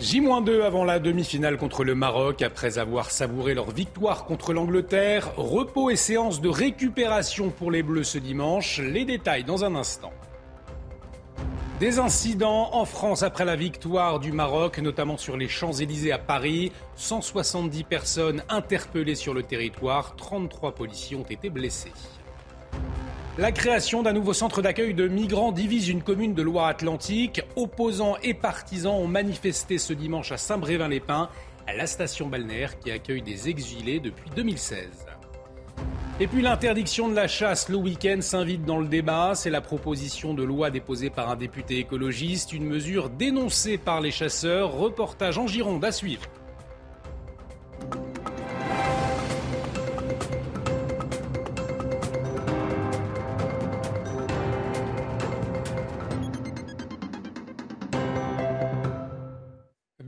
J-2 avant la demi-finale contre le Maroc, après avoir savouré leur victoire contre l'Angleterre. Repos et séance de récupération pour les Bleus ce dimanche. Les détails dans un instant. Des incidents en France après la victoire du Maroc, notamment sur les Champs-Élysées à Paris. 170 personnes interpellées sur le territoire, 33 policiers ont été blessés. La création d'un nouveau centre d'accueil de migrants divise une commune de Loire-Atlantique. Opposants et partisans ont manifesté ce dimanche à Saint-Brévin-les-Pins, à la station balnéaire qui accueille des exilés depuis 2016. Et puis l'interdiction de la chasse le week-end s'invite dans le débat. C'est la proposition de loi déposée par un député écologiste, une mesure dénoncée par les chasseurs. Reportage en Gironde à suivre.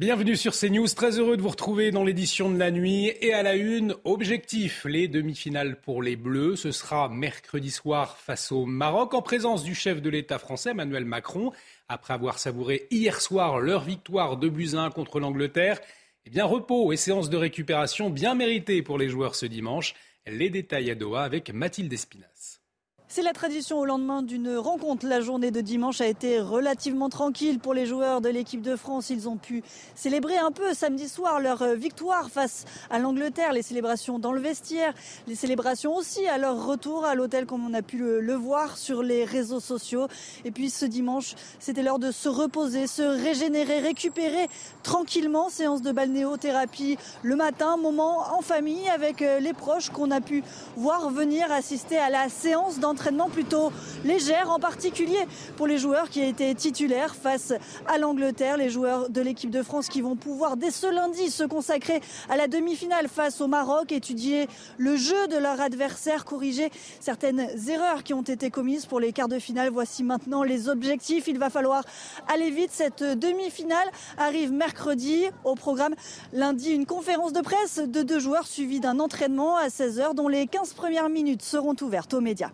Bienvenue sur CNews, très heureux de vous retrouver dans l'édition de la nuit et à la une, objectif, les demi-finales pour les Bleus, ce sera mercredi soir face au Maroc en présence du chef de l'État français Emmanuel Macron, après avoir savouré hier soir leur victoire de Buzyn contre l'Angleterre. Eh bien repos et séance de récupération bien méritées pour les joueurs ce dimanche. Les détails à Doha avec Mathilde Espinas. C'est la tradition au lendemain d'une rencontre. La journée de dimanche a été relativement tranquille pour les joueurs de l'équipe de France. Ils ont pu célébrer un peu samedi soir leur victoire face à l'Angleterre, les célébrations dans le vestiaire, les célébrations aussi à leur retour à l'hôtel comme on a pu le, voir sur les réseaux sociaux. Et puis ce dimanche, c'était l'heure de se reposer, se régénérer, récupérer tranquillement. Séance de balnéothérapie le matin, moment en famille avec les proches qu'on a pu voir venir assister à la séance d'entraînement entraînement plutôt légère, en particulier pour les joueurs qui étaient titulaires face à l'Angleterre, les joueurs de l'équipe de France qui vont pouvoir dès ce lundi se consacrer à la demi-finale face au Maroc, étudier le jeu de leur adversaire, corriger certaines erreurs qui ont été commises pour les quarts de finale. Voici maintenant les objectifs. Il va falloir aller vite. Cette demi-finale arrive mercredi au programme lundi une conférence de presse de deux joueurs suivie d'un entraînement à 16h dont les 15 premières minutes seront ouvertes aux médias.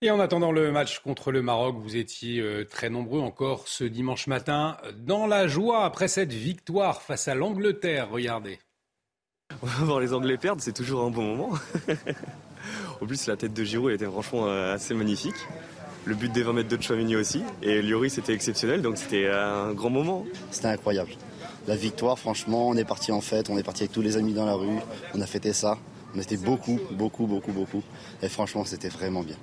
Et en attendant le match contre le Maroc, vous étiez euh, très nombreux encore ce dimanche matin dans la joie après cette victoire face à l'Angleterre. Regardez. Voir les Anglais perdre, c'est toujours un bon moment. en plus, la tête de Giroud était franchement euh, assez magnifique. Le but des 20 mètres de Chouamini aussi. Et Lloris c'était exceptionnel, donc c'était un grand moment. C'était incroyable. La victoire, franchement, on est parti en fête, on est parti avec tous les amis dans la rue, on a fêté ça. On était beaucoup, beaucoup, beaucoup, beaucoup. Et franchement, c'était vraiment bien.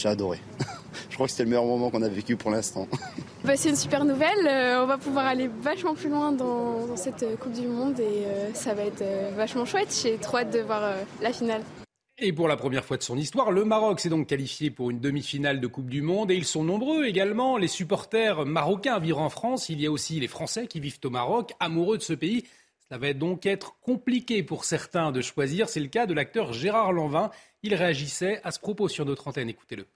J'ai adoré. Je crois que c'était le meilleur moment qu'on a vécu pour l'instant. Bah, c'est une super nouvelle. Euh, on va pouvoir aller vachement plus loin dans, dans cette Coupe du Monde et euh, ça va être euh, vachement chouette. J'ai trop hâte de voir la finale. Et pour la première fois de son histoire, le Maroc s'est donc qualifié pour une demi-finale de Coupe du Monde et ils sont nombreux également. Les supporters marocains vivant en France, il y a aussi les Français qui vivent au Maroc, amoureux de ce pays. Ça va donc être compliqué pour certains de choisir. C'est le cas de l'acteur Gérard Lanvin. Il réagissait à ce propos sur notre antenne. Écoutez-le.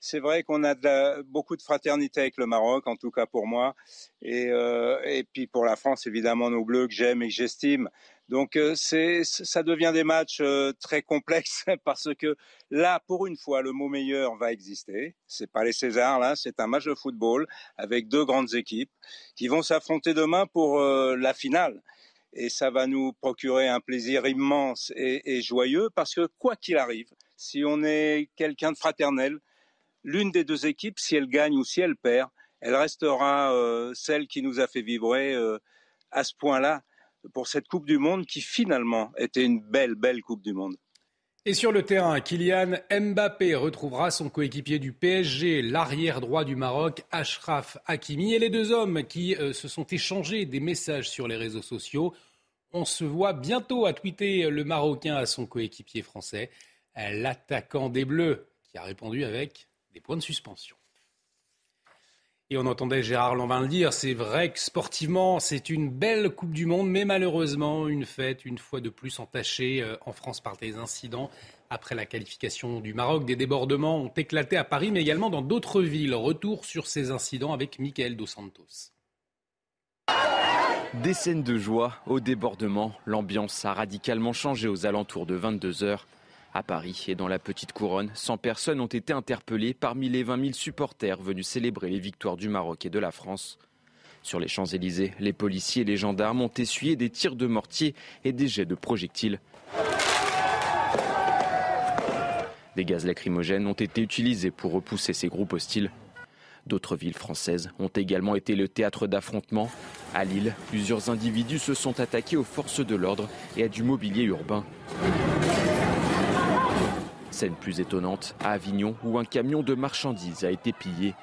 C'est vrai qu'on a beaucoup de fraternité avec le Maroc, en tout cas pour moi, et, euh, et puis pour la France, évidemment, nos bleus que j'aime et que j'estime. Donc euh, ça devient des matchs euh, très complexes parce que là, pour une fois, le mot meilleur va exister. C'est pas les Césars là, c'est un match de football avec deux grandes équipes qui vont s'affronter demain pour la finale. Et ça va nous procurer un plaisir immense et, joyeux parce que quoi qu'il arrive, si on est quelqu'un de fraternel, l'une des deux équipes, si elle gagne ou si elle perd, elle restera euh, celle qui nous a fait vibrer euh, à ce point-là pour cette Coupe du Monde qui finalement était une belle, belle Coupe du Monde. Et sur le terrain, Kylian Mbappé retrouvera son coéquipier du PSG, l'arrière droit du Maroc, Ashraf Hakimi, et les deux hommes qui euh, se sont échangés des messages sur les réseaux sociaux. On se voit bientôt à tweeter le Marocain à son coéquipier français, l'attaquant des Bleus, qui a répondu avec des points de suspension. Et on entendait Gérard Lanvin le dire, c'est vrai que sportivement, c'est une belle Coupe du Monde, mais malheureusement, une fête, une fois de plus, entachée euh, en France par des incidents. Après la qualification du Maroc, des débordements ont éclaté à Paris, mais également dans d'autres villes. Retour sur ces incidents avec Michael Dos Santos. Des scènes de joie au débordement. L'ambiance a radicalement changé aux alentours de 22 heures. À Paris et dans la petite couronne, 100 personnes ont été interpellées parmi les 20 000 supporters venus célébrer les victoires du Maroc et de la France. Sur les Champs-Élysées, les policiers et les gendarmes ont essuyé des tirs de mortier et des jets de projectiles. Des gaz lacrymogènes ont été utilisés pour repousser ces groupes hostiles. D'autres villes françaises ont également été le théâtre d'affrontements. À Lille, plusieurs individus se sont attaqués aux forces de l'ordre et à du mobilier urbain. Scène plus étonnante, à Avignon, où un camion de marchandises a été pillé.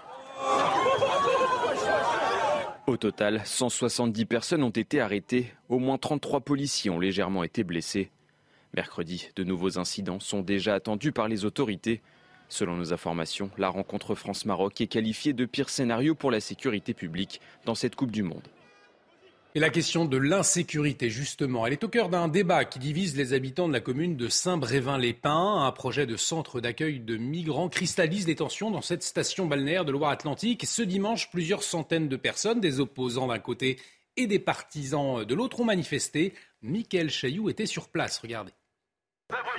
Au total, 170 personnes ont été arrêtées, au moins 33 policiers ont légèrement été blessés. Mercredi, de nouveaux incidents sont déjà attendus par les autorités. Selon nos informations, la rencontre France-Maroc est qualifiée de pire scénario pour la sécurité publique dans cette Coupe du Monde. Et la question de l'insécurité, justement, elle est au cœur d'un débat qui divise les habitants de la commune de Saint-Brévin-les-Pins. Un projet de centre d'accueil de migrants cristallise les tensions dans cette station balnéaire de Loire-Atlantique. Ce dimanche, plusieurs centaines de personnes, des opposants d'un côté et des partisans de l'autre, ont manifesté. Michael Chailloux était sur place, regardez.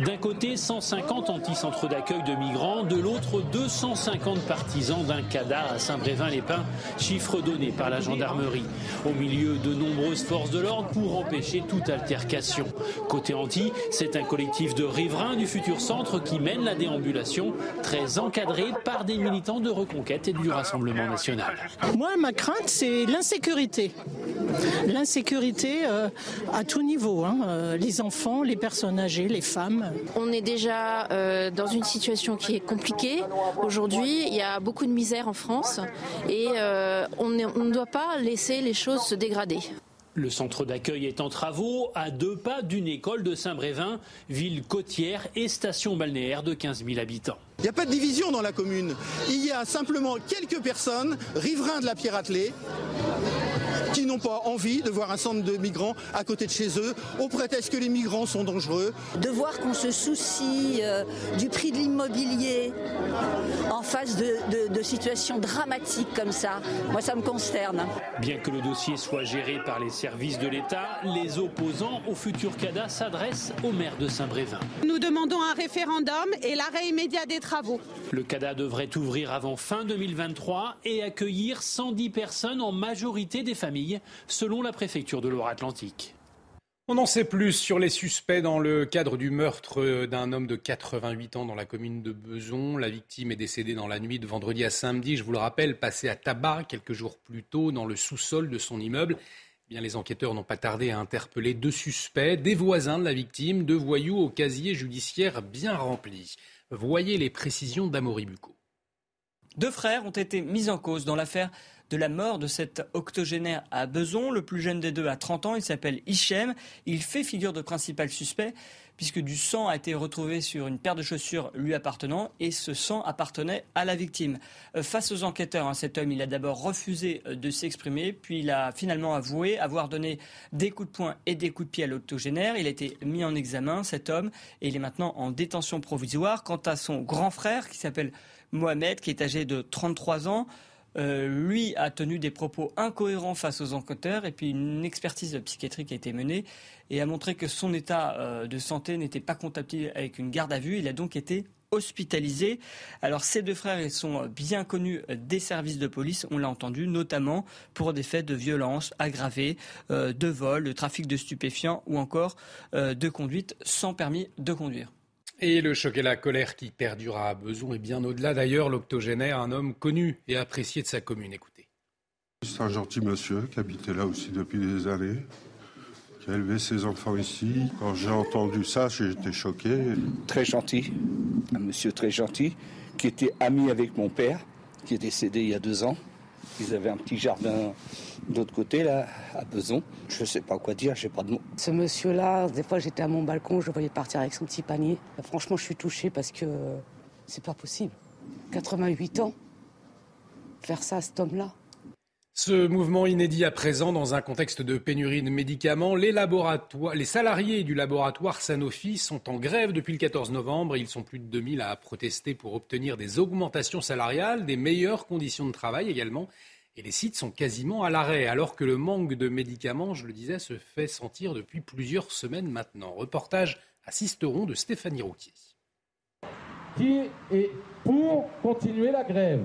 D'un côté, 150 anti-centres d'accueil de migrants, de l'autre, 250 partisans d'un CADA à Saint-Brévin-les-Pins, chiffre donné par la gendarmerie. Au milieu de nombreuses forces de l'ordre pour empêcher toute altercation. Côté anti, c'est un collectif de riverains du futur centre qui mène la déambulation, très encadré par des militants de Reconquête et du Rassemblement national. Moi, ma crainte, c'est l'insécurité. L'insécurité euh, à tout niveau. Hein. Euh, les enfants, les personnes âgées, les femmes. On est déjà euh, dans une situation qui est compliquée. Aujourd'hui, il y a beaucoup de misère en France et euh, on ne doit pas laisser les choses se dégrader. Le centre d'accueil est en travaux à deux pas d'une école de Saint-Brévin, ville côtière et station balnéaire de 15 000 habitants. Il n'y a pas de division dans la commune. Il y a simplement quelques personnes, riverains de la Pierre Attelée, qui n'ont pas envie de voir un centre de migrants à côté de chez eux, au prétexte que les migrants sont dangereux. De voir qu'on se soucie euh, du prix de l'immobilier en face de, situations dramatiques comme ça, moi ça me consterne. Bien que le dossier soit géré par les services de l'État, les opposants au futur CADA s'adressent au maire de Saint-Brévin. Nous demandons un référendum et l'arrêt immédiat des travaux. Le CADA devrait ouvrir avant fin 2023 et accueillir 110 personnes, en majorité des familles selon la préfecture de Loire-Atlantique. On en sait plus sur les suspects dans le cadre du meurtre d'un homme de 88 ans dans la commune de Beson. La victime est décédée dans la nuit de vendredi à samedi, je vous le rappelle, passée à tabac quelques jours plus tôt dans le sous-sol de son immeuble. Eh bien, les enquêteurs n'ont pas tardé à interpeller deux suspects, des voisins de la victime, deux voyous au casier judiciaire bien rempli. Voyez les précisions d'Amaury Bucco. Deux frères ont été mis en cause dans l'affaire de la mort de cet octogénaire à Beson. Le plus jeune des deux a 30 ans, il s'appelle Hichem. Il fait figure de principal suspect puisque du sang a été retrouvé sur une paire de chaussures lui appartenant et ce sang appartenait à la victime. Euh, face aux enquêteurs, hein, cet homme, a d'abord refusé euh, de s'exprimer, puis il a finalement avoué avoir donné des coups de poing et des coups de pied à l'octogénaire. Il a été mis en examen, cet homme, et il est maintenant en détention provisoire. Quant à son grand frère, qui s'appelle Mohamed, qui est âgé de 33 ans, euh, lui a tenu des propos incohérents face aux enquêteurs et puis une expertise psychiatrique a été menée et a montré que son état euh, de santé n'était pas compatible avec une garde à vue. Il a donc été hospitalisé. Alors ces deux frères, sont bien connus des services de police, on l'a entendu, notamment pour des faits de violence aggravée, euh, de vol, de trafic de stupéfiants ou encore de conduite sans permis de conduire. Et le choc et la colère qui perdurera à besoin et bien au-delà d'ailleurs, l'octogénaire, un homme connu et apprécié de sa commune. Écoutez. C'est un gentil monsieur qui habitait là aussi depuis des années, qui a élevé ses enfants ici. Quand j'ai entendu ça, j'ai été choqué. Très gentil, un monsieur très gentil, qui était ami avec mon père, qui est décédé il y a deux ans. Ils avaient un petit jardin d'autre côté, là, à Beson. Je ne sais pas quoi dire, j'ai pas de mots. Ce monsieur-là, des fois j'étais à mon balcon, je le voyais partir avec son petit panier. Franchement, je suis touchée parce que c'est pas possible. 88 ans, faire ça à cet homme-là. Ce mouvement inédit à présent dans un contexte de pénurie de médicaments, les, salariés du laboratoire Sanofi sont en grève depuis le 14 novembre. Ils sont plus de 2000 à protester pour obtenir des augmentations salariales, des meilleures conditions de travail également. Et les sites sont quasiment à l'arrêt, alors que le manque de médicaments, je le disais, se fait sentir depuis plusieurs semaines maintenant. Reportage à de Stéphanie Rouquier. Qui est pour continuer la grève?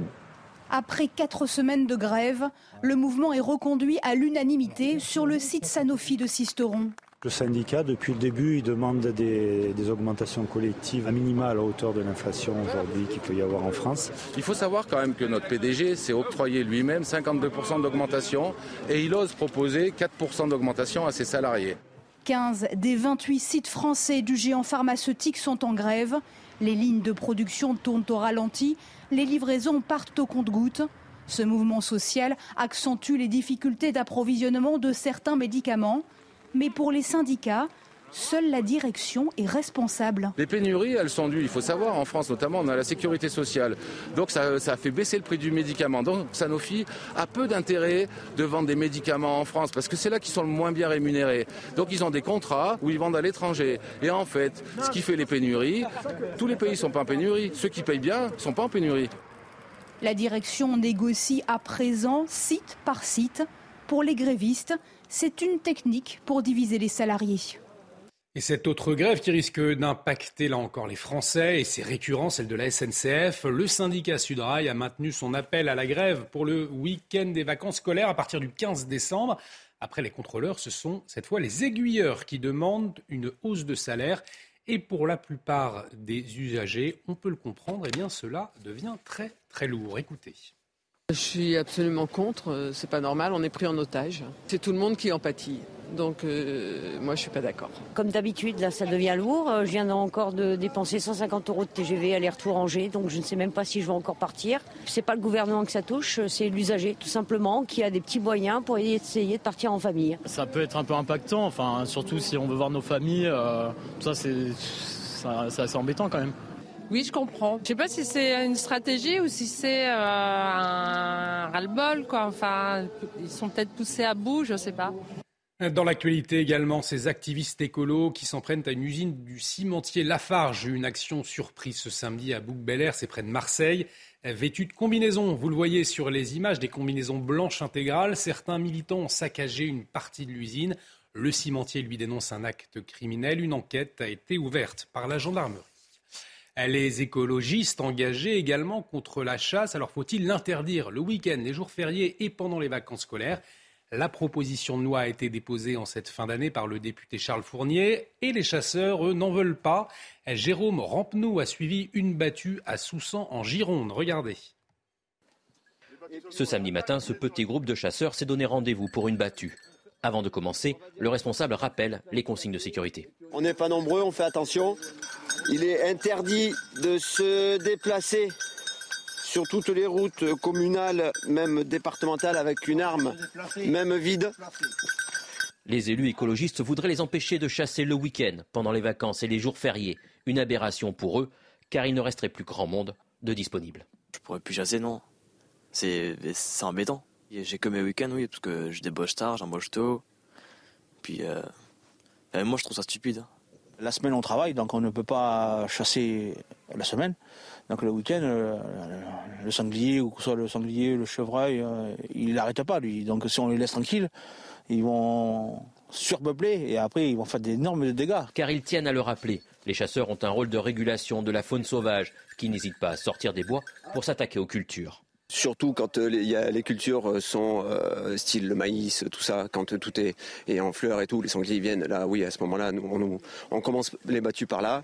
Après quatre semaines de grève, le mouvement est reconduit à l'unanimité sur le site Sanofi de Sisteron. Le syndicat, depuis le début, il demande des, augmentations collectives à minima à la hauteur de l'inflation aujourd'hui qu'il peut y avoir en France. Il faut savoir quand même que notre PDG s'est octroyé lui-même 52% d'augmentation et il ose proposer 4% d'augmentation à ses salariés. 15 des 28 sites français du géant pharmaceutique sont en grève. Les lignes de production tournent au ralenti les livraisons partent au compte-gouttes. Ce mouvement social accentue les difficultés d'approvisionnement de certains médicaments. Mais pour les syndicats, Seule la direction est responsable. Les pénuries, elles sont dues, il faut savoir, en France notamment, on a la sécurité sociale. Donc ça, ça a fait baisser le prix du médicament. Donc Sanofi a peu d'intérêt de vendre des médicaments en France parce que c'est là qu'ils sont le moins bien rémunérés. Donc ils ont des contrats où ils vendent à l'étranger. Et en fait, ce qui fait les pénuries, tous les pays ne sont pas en pénurie. Ceux qui payent bien ne sont pas en pénurie. La direction négocie à présent site par site. Pour les grévistes, c'est une technique pour diviser les salariés. Et cette autre grève qui risque d'impacter là encore les Français, et c'est récurrent, celle de la SNCF, le syndicat Sudrail a maintenu son appel à la grève pour le week-end des vacances scolaires à partir du 15 décembre. Après les contrôleurs, ce sont cette fois les aiguilleurs qui demandent une hausse de salaire. Et pour la plupart des usagers, on peut le comprendre, eh bien cela devient très très lourd. Écoutez. Je suis absolument contre, c'est pas normal, on est pris en otage. C'est tout le monde qui en pâtit. Donc euh, moi je suis pas d'accord. Comme d'habitude, là ça devient lourd. Euh, je viens encore de dépenser 150 euros de TGV aller-retour Angers, donc je ne sais même pas si je vais encore partir. C'est pas le gouvernement que ça touche, c'est l'usager tout simplement qui a des petits moyens pour essayer de partir en famille. Ça peut être un peu impactant, enfin surtout si on veut voir nos familles, euh, ça c'est assez embêtant quand même. Oui, je comprends. Je sais pas si c'est une stratégie ou si c'est euh, un ras-le-bol, quoi. Enfin, ils sont peut-être poussés à bout, je sais pas. Dans l'actualité également, ces activistes écolos qui s'en prennent à une usine du cimentier Lafarge. Une action surprise ce samedi à Bouc-Bel-Air, c'est près de Marseille. Vêtus de combinaisons, vous le voyez sur les images, des combinaisons blanches intégrales. Certains militants ont saccagé une partie de l'usine. Le cimentier lui dénonce un acte criminel. Une enquête a été ouverte par la gendarmerie. Les écologistes engagés également contre la chasse. Alors faut-il l'interdire le week-end, les jours fériés et pendant les vacances scolaires? La proposition de loi a été déposée en cette fin d'année par le député Charles Fournier et les chasseurs, eux, n'en veulent pas. Jérôme Rampenou a suivi une battue à Soussan en Gironde. Regardez. Ce samedi matin, ce petit groupe de chasseurs s'est donné rendez-vous pour une battue. Avant de commencer, le responsable rappelle les consignes de sécurité. On n'est pas nombreux, on fait attention. Il est interdit de se déplacer sur toutes les routes communales, même départementales, avec une arme, même vide. Les élus écologistes voudraient les empêcher de chasser le week-end, pendant les vacances et les jours fériés. Une aberration pour eux, car il ne resterait plus grand monde de disponible. Je pourrais plus chasser, non. C'est embêtant. J'ai que mes week-ends, oui, parce que je débauche tard, j'embauche tôt. Puis, euh, moi, je trouve ça stupide. La semaine, on travaille, donc on ne peut pas chasser la semaine. Donc le week-end, euh, le sanglier, ou que ce soit le sanglier, le chevreuil, euh, il n'arrête pas, lui. Donc si on les laisse tranquilles, ils vont surpeupler et après ils vont faire d'énormes dégâts. Car ils tiennent à le rappeler, les chasseurs ont un rôle de régulation de la faune sauvage qui n'hésite pas à sortir des bois pour s'attaquer aux cultures. Surtout quand euh, les cultures sont euh, style le maïs, tout ça, quand tout est, en fleurs et tout, les sangliers viennent. Là, oui, à ce moment-là, nous, on, commence les battues par là.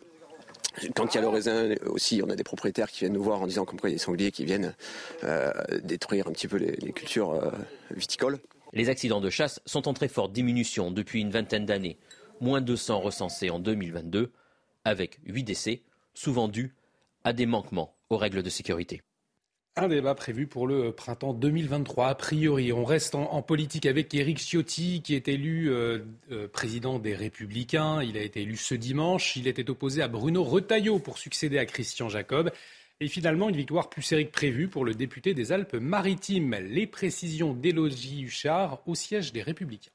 Quand il y a le raisin aussi, on a des propriétaires qui viennent nous voir en disant il y a des sangliers qui viennent détruire un petit peu les, cultures viticoles. Les accidents de chasse sont en très forte diminution depuis une vingtaine d'années. Moins de 200 recensés en 2022, avec 8 décès, souvent dus à des manquements aux règles de sécurité. Un débat prévu pour le printemps 2023. A priori, on reste en, politique avec Éric Ciotti, qui est élu euh, euh, président des Républicains. Il a été élu ce dimanche. Il était opposé à Bruno Retailleau pour succéder à Christian Jacob. Et finalement, une victoire plus serrée que prévue pour le député des Alpes-Maritimes. Les précisions d'Élodie Huchard au siège des Républicains.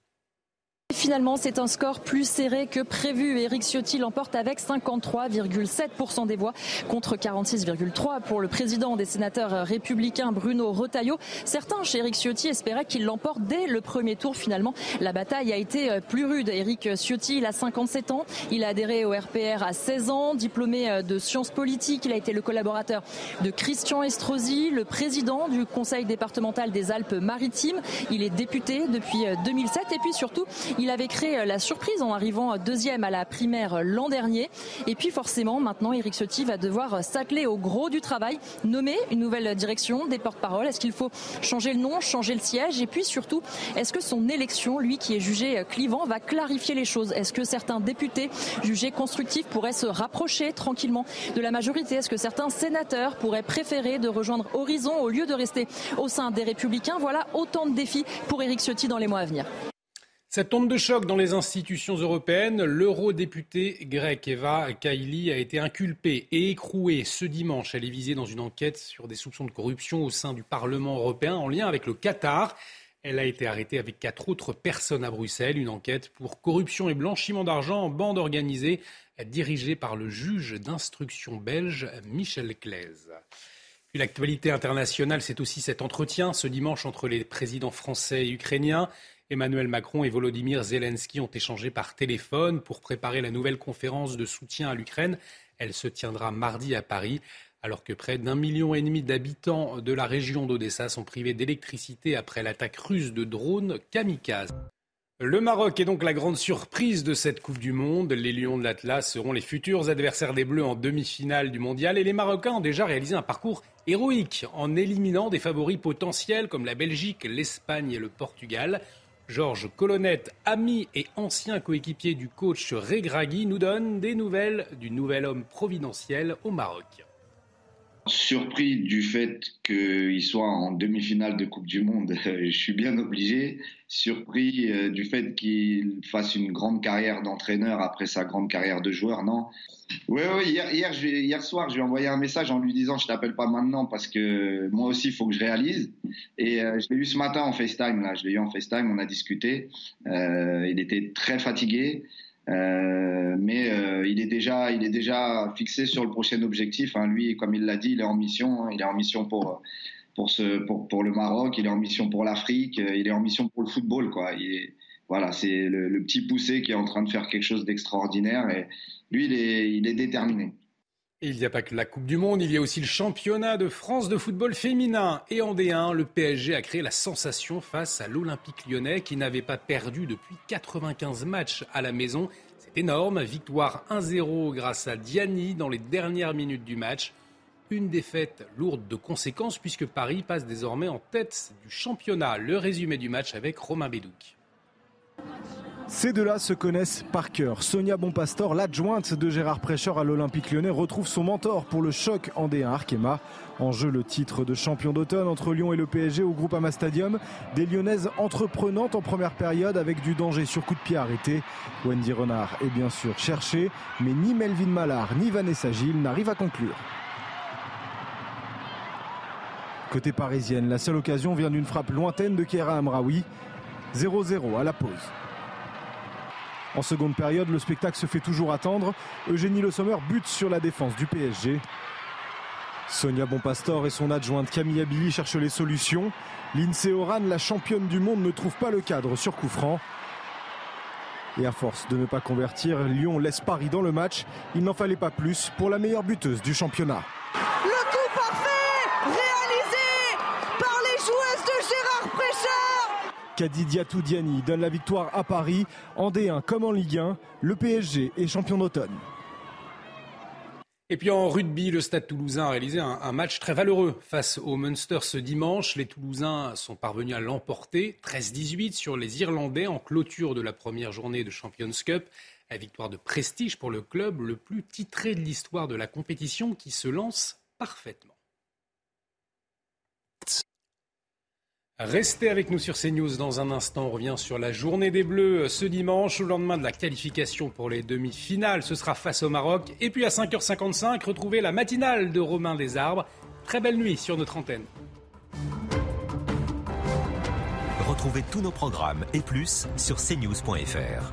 Finalement, c'est un score plus serré que prévu. Éric Ciotti l'emporte avec 53,7% des voix contre 46,3% pour le président des sénateurs républicains Bruno Retailleau. Certains chez Éric Ciotti espéraient qu'il l'emporte dès le premier tour. Finalement, la bataille a été plus rude. Éric Ciotti, il a 57 ans. Il a adhéré au RPR à 16 ans. Diplômé de sciences politiques, il a été le collaborateur de Christian Estrosi, le président du conseil départemental des Alpes-Maritimes. Il est député depuis 2007 et puis surtout, il avait créé la surprise en arrivant deuxième à la primaire l'an dernier. Et puis forcément, maintenant, Éric Ciotti va devoir s'atteler au gros du travail, nommer une nouvelle direction, des porte-paroles. Est-ce qu'il faut changer le nom, changer le siège? Et puis surtout, est-ce que son élection, lui qui est jugé clivant, va clarifier les choses? Est-ce que certains députés jugés constructifs pourraient se rapprocher tranquillement de la majorité? Est-ce que certains sénateurs pourraient préférer de rejoindre Horizon au lieu de rester au sein des Républicains? Voilà autant de défis pour Éric Ciotti dans les mois à venir. Cette onde de choc dans les institutions européennes, l'eurodéputé grec Eva Kaili a été inculpée et écrouée ce dimanche. Elle est visée dans une enquête sur des soupçons de corruption au sein du Parlement européen en lien avec le Qatar. Elle a été arrêtée avec quatre autres personnes à Bruxelles. Une enquête pour corruption et blanchiment d'argent en bande organisée dirigée par le juge d'instruction belge Michel Claise. Puis l'actualité internationale, c'est aussi cet entretien ce dimanche entre les présidents français et ukrainiens. Emmanuel Macron et Volodymyr Zelensky ont échangé par téléphone pour préparer la nouvelle conférence de soutien à l'Ukraine. Elle se tiendra mardi à Paris, alors que près d'un million et demi d'habitants de la région d'Odessa sont privés d'électricité après l'attaque russe de drones kamikazes. Le Maroc est donc la grande surprise de cette Coupe du Monde. Les Lions de l'Atlas seront les futurs adversaires des Bleus en demi-finale du Mondial et les Marocains ont déjà réalisé un parcours héroïque en éliminant des favoris potentiels comme la Belgique, l'Espagne et le Portugal. Georges Colonnette, ami et ancien coéquipier du coach Regragui, nous donne des nouvelles du nouvel homme providentiel au Maroc. Surpris du fait qu'il soit en demi-finale de Coupe du Monde, je suis bien obligé. Surpris euh, du fait qu'il fasse une grande carrière d'entraîneur après sa grande carrière de joueur, non? Oui, oui, hier, hier, hier, soir, je lui ai envoyé un message en lui disant Je t'appelle pas maintenant parce que moi aussi, il faut que je réalise. Et euh, je l'ai eu ce matin en FaceTime, là. Je l'ai eu en FaceTime, on a discuté. Euh, il était très fatigué. Euh, mais euh, il est déjà, il est déjà fixé sur le prochain objectif. Hein. Lui, comme il l'a dit, il est en mission. Hein. Il est en mission pour pour ce pour, pour le Maroc. Il est en mission pour l'Afrique. Il est en mission pour le football, quoi. Il est, voilà, c'est le, le, petit poussé qui est en train de faire quelque chose d'extraordinaire. Et lui, il est, il est déterminé. Il n'y a pas que la Coupe du Monde, il y a aussi le championnat de France de football féminin. Et en D1, le PSG a créé la sensation face à l'Olympique lyonnais qui n'avait pas perdu depuis 95 matchs à la maison. C'est énorme, victoire 1-0 grâce à Diani dans les dernières minutes du match. Une défaite lourde de conséquences puisque Paris passe désormais en tête du championnat. Le résumé du match avec Romain Bédouc. Ces deux-là se connaissent par cœur. Sonia Bonpastor, l'adjointe de Gérard Prêcheur à l'Olympique lyonnais, retrouve son mentor pour le choc en D1 Arkema. En jeu le titre de champion d'automne entre Lyon et le PSG au groupe Ama Stadium. Des Lyonnaises entreprenantes en première période avec du danger sur coup de pied arrêté. Wendy Renard est bien sûr cherchée, mais ni Melvin Mallard ni Vanessa Gilles n'arrivent à conclure. Côté parisienne, la seule occasion vient d'une frappe lointaine de Kera Amraoui. 0-0 à la pause. En seconde période, le spectacle se fait toujours attendre. Eugénie Le Sommer bute sur la défense du PSG. Sonia Bonpastor et son adjointe Camille Abilly cherchent les solutions. Lindsay Oran, la championne du monde, ne trouve pas le cadre sur coup franc. Et à force de ne pas convertir, Lyon laisse Paris dans le match. Il n'en fallait pas plus pour la meilleure buteuse du championnat. Le coup parfait réalisé par les joueuses de Gérard Prêcheur Kadi Diani donne la victoire à Paris en D1 comme en Ligue 1. Le PSG est champion d'automne. Et puis en rugby, le Stade toulousain a réalisé un, un, match très valeureux face au Munster ce dimanche. Les Toulousains sont parvenus à l'emporter 13-18 sur les Irlandais en clôture de la première journée de Champions Cup. La victoire de prestige pour le club le plus titré de l'histoire de la compétition qui se lance parfaitement. Restez avec nous sur CNews dans un instant. On revient sur la journée des Bleus ce dimanche, au lendemain de la qualification pour les demi-finales. Ce sera face au Maroc. Et puis à 5h55, retrouvez la matinale de Romain Desarbres. Très belle nuit sur notre antenne. Retrouvez tous nos programmes et plus sur cnews.fr.